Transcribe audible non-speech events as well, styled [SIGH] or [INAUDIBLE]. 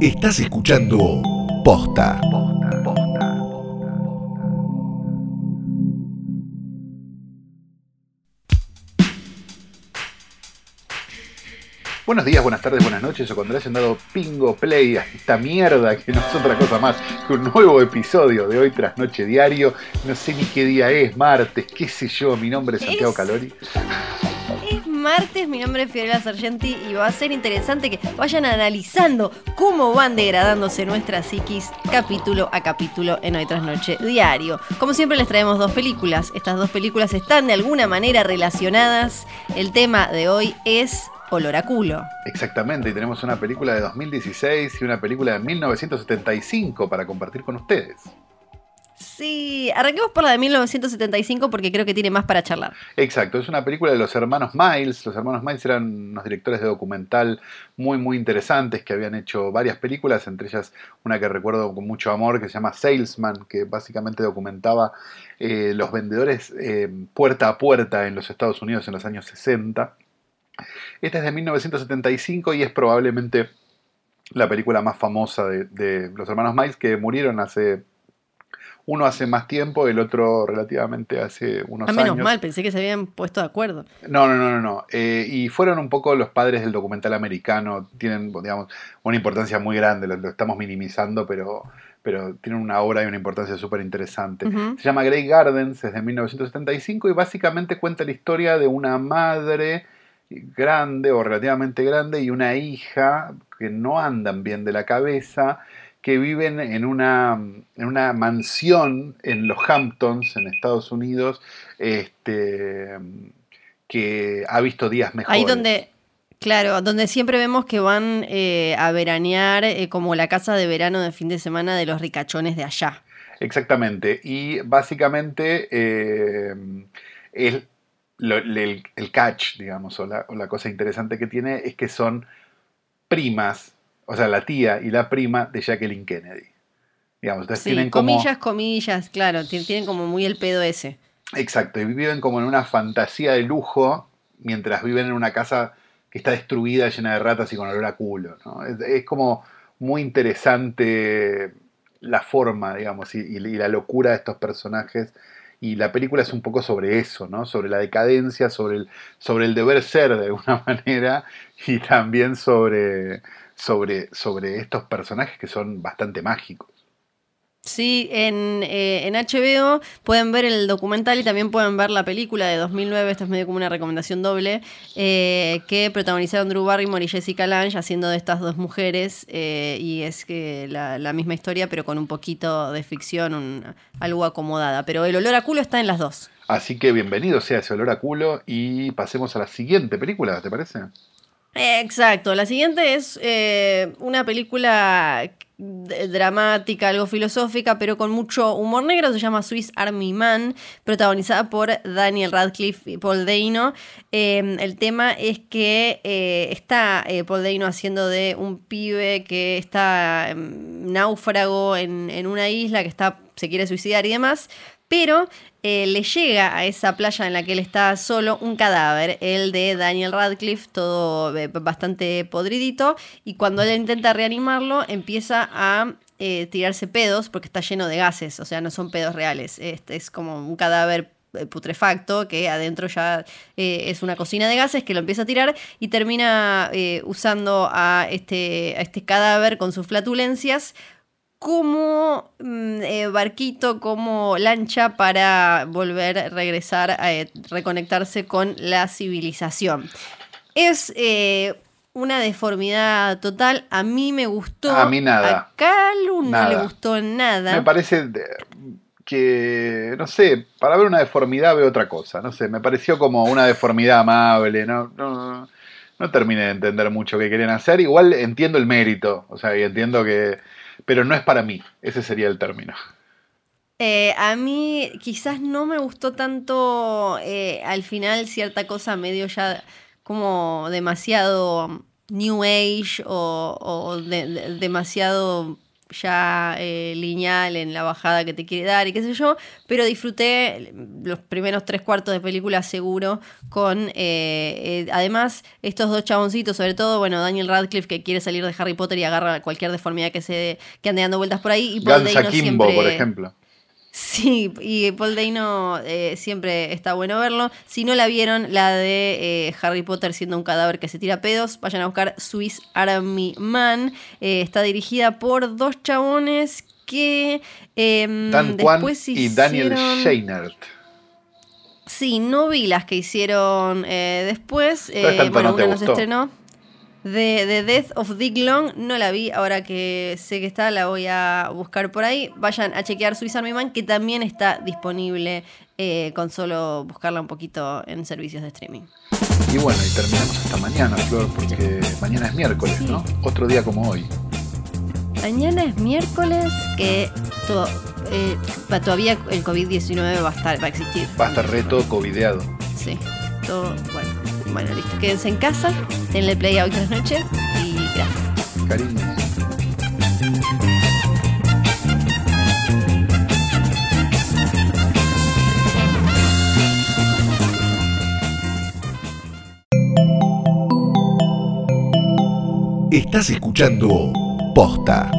Estás escuchando Posta. Buenos días, buenas tardes, buenas noches, o cuando le hayan dado pingo play a esta mierda que no es otra cosa más que un nuevo episodio de hoy tras noche diario. No sé ni qué día es, martes, qué sé yo, mi nombre es Santiago Calori. Es martes, mi nombre es Fiorella Sargenti y va a ser interesante que vayan analizando cómo van degradándose nuestras psiquis capítulo a capítulo en Hoy Tras Noche Diario. Como siempre les traemos dos películas. Estas dos películas están de alguna manera relacionadas. El tema de hoy es Olor a culo. Exactamente, y tenemos una película de 2016 y una película de 1975 para compartir con ustedes. Sí, arranquemos por la de 1975 porque creo que tiene más para charlar. Exacto, es una película de los hermanos Miles. Los hermanos Miles eran unos directores de documental muy, muy interesantes que habían hecho varias películas, entre ellas una que recuerdo con mucho amor que se llama Salesman, que básicamente documentaba eh, los vendedores eh, puerta a puerta en los Estados Unidos en los años 60. Esta es de 1975 y es probablemente la película más famosa de, de los hermanos Miles que murieron hace... Uno hace más tiempo, el otro relativamente hace unos A menos años. mal, pensé que se habían puesto de acuerdo. No, no, no, no. no. Eh, y fueron un poco los padres del documental americano. Tienen, digamos, una importancia muy grande. Lo, lo estamos minimizando, pero, pero tienen una obra y una importancia súper interesante. Se llama Grey Gardens, es de 1975 y básicamente cuenta la historia de una madre grande o relativamente grande y una hija que no andan bien de la cabeza, que viven en una, en una mansión en los Hamptons, en Estados Unidos, este, que ha visto días mejores. Ahí donde, claro, donde siempre vemos que van eh, a veranear eh, como la casa de verano de fin de semana de los ricachones de allá. Exactamente. Y básicamente eh, el, el catch, digamos, o la, o la cosa interesante que tiene es que son primas, o sea, la tía y la prima de Jacqueline Kennedy. Digamos, entonces Sí, tienen como... comillas, comillas, claro, ti- tienen como muy el pedo ese. Exacto, y viven como en una fantasía de lujo mientras viven en una casa que está destruida, llena de ratas y con olor a culo. ¿no? Es, es como muy interesante la forma, digamos, y, y- y la locura de estos personajes. Y la película es un poco sobre eso, ¿no? Sobre la decadencia, sobre el, sobre el deber ser de alguna [LAUGHS] manera, y también sobre, sobre, sobre estos personajes que son bastante mágicos. Sí, en, eh, en HBO pueden ver el documental y también pueden ver la película de 2009, esto es medio como una recomendación doble, eh, que protagonizaron Drew Barrymore y Jessica Lange haciendo de estas dos mujeres eh, y es que la, la misma historia pero con un poquito de ficción, un- algo acomodada, pero el olor a culo está en las dos. Así que bienvenido sea ese olor a culo y pasemos a la siguiente película, ¿te parece? Exacto, la siguiente es eh, una película dramática, algo filosófica, pero con mucho humor negro, se llama Swiss Army Man, protagonizada por Daniel Radcliffe y Paul Dano. Eh, el tema es que eh, está eh, Paul Dano haciendo de un pibe que está em, náufrago en, en una isla, que está, se quiere suicidar y demás, pero eh, le llega a esa playa en la que él está solo un cadáver, el de Daniel Radcliffe, todo eh, bastante podridito, y cuando él intenta reanimarlo empieza a eh, tirarse pedos porque está lleno de gases, o sea, no son pedos reales, este es como un cadáver putrefacto que adentro ya es una cocina de gases que lo empieza a tirar y termina usando a este, a este cadáver con sus flatulencias como mm, eh, barquito, como lancha para volver regresar a eh, reconectarse con la civilización. Es eh, una deformidad total. A mí me gustó. A mí nada. A Calu no Nada. le gustó nada. Me parece que, no sé, para ver una deformidad veo otra cosa, no sé, me pareció como una deformidad amable, no, no, no terminé de entender mucho qué querían hacer, igual entiendo el mérito, o sea, y entiendo que, pero no es para mí, ese sería el término. Eh, a mí quizás no me gustó tanto eh, al final cierta cosa medio ya como demasiado New Age o, o de- de- demasiado ya eh, lineal en la bajada que te quiere dar y qué sé yo, pero disfruté los primeros tres cuartos de película seguro con, eh, eh, además, estos dos chaboncitos, sobre todo, bueno, Daniel Radcliffe que quiere salir de Harry Potter y agarra cualquier deformidad que se que ande dando vueltas por ahí. Y Paul Kimbo, por ejemplo. Sí, y Paul Dano eh, siempre está bueno verlo. Si no la vieron, la de eh, Harry Potter siendo un cadáver que se tira pedos, vayan a buscar Swiss Army Man. Eh, está dirigida por dos chabones que em, Dan después y Daniel Scheinert. Sí, no vi las que hicieron después. bueno, una nos estrenó. De The Death of Dick Long no la vi, ahora que sé que está, la voy a buscar por ahí. Vayan a chequear Swiss Army Man, que también está disponible eh, con solo buscarla un poquito en servicios de streaming. Y bueno, y terminamos hasta mañana, Flor, porque mañana es miércoles, ¿no? Otro día como hoy. Mañana es miércoles, que eh, todavía el COVID-19 va a estar, va a existir. Va a estar reto covideado. Sí, todo, bueno. Bueno, listo. Quédense en casa, denle play a hoy tras noche y gracias. Cariño. Estás escuchando Posta.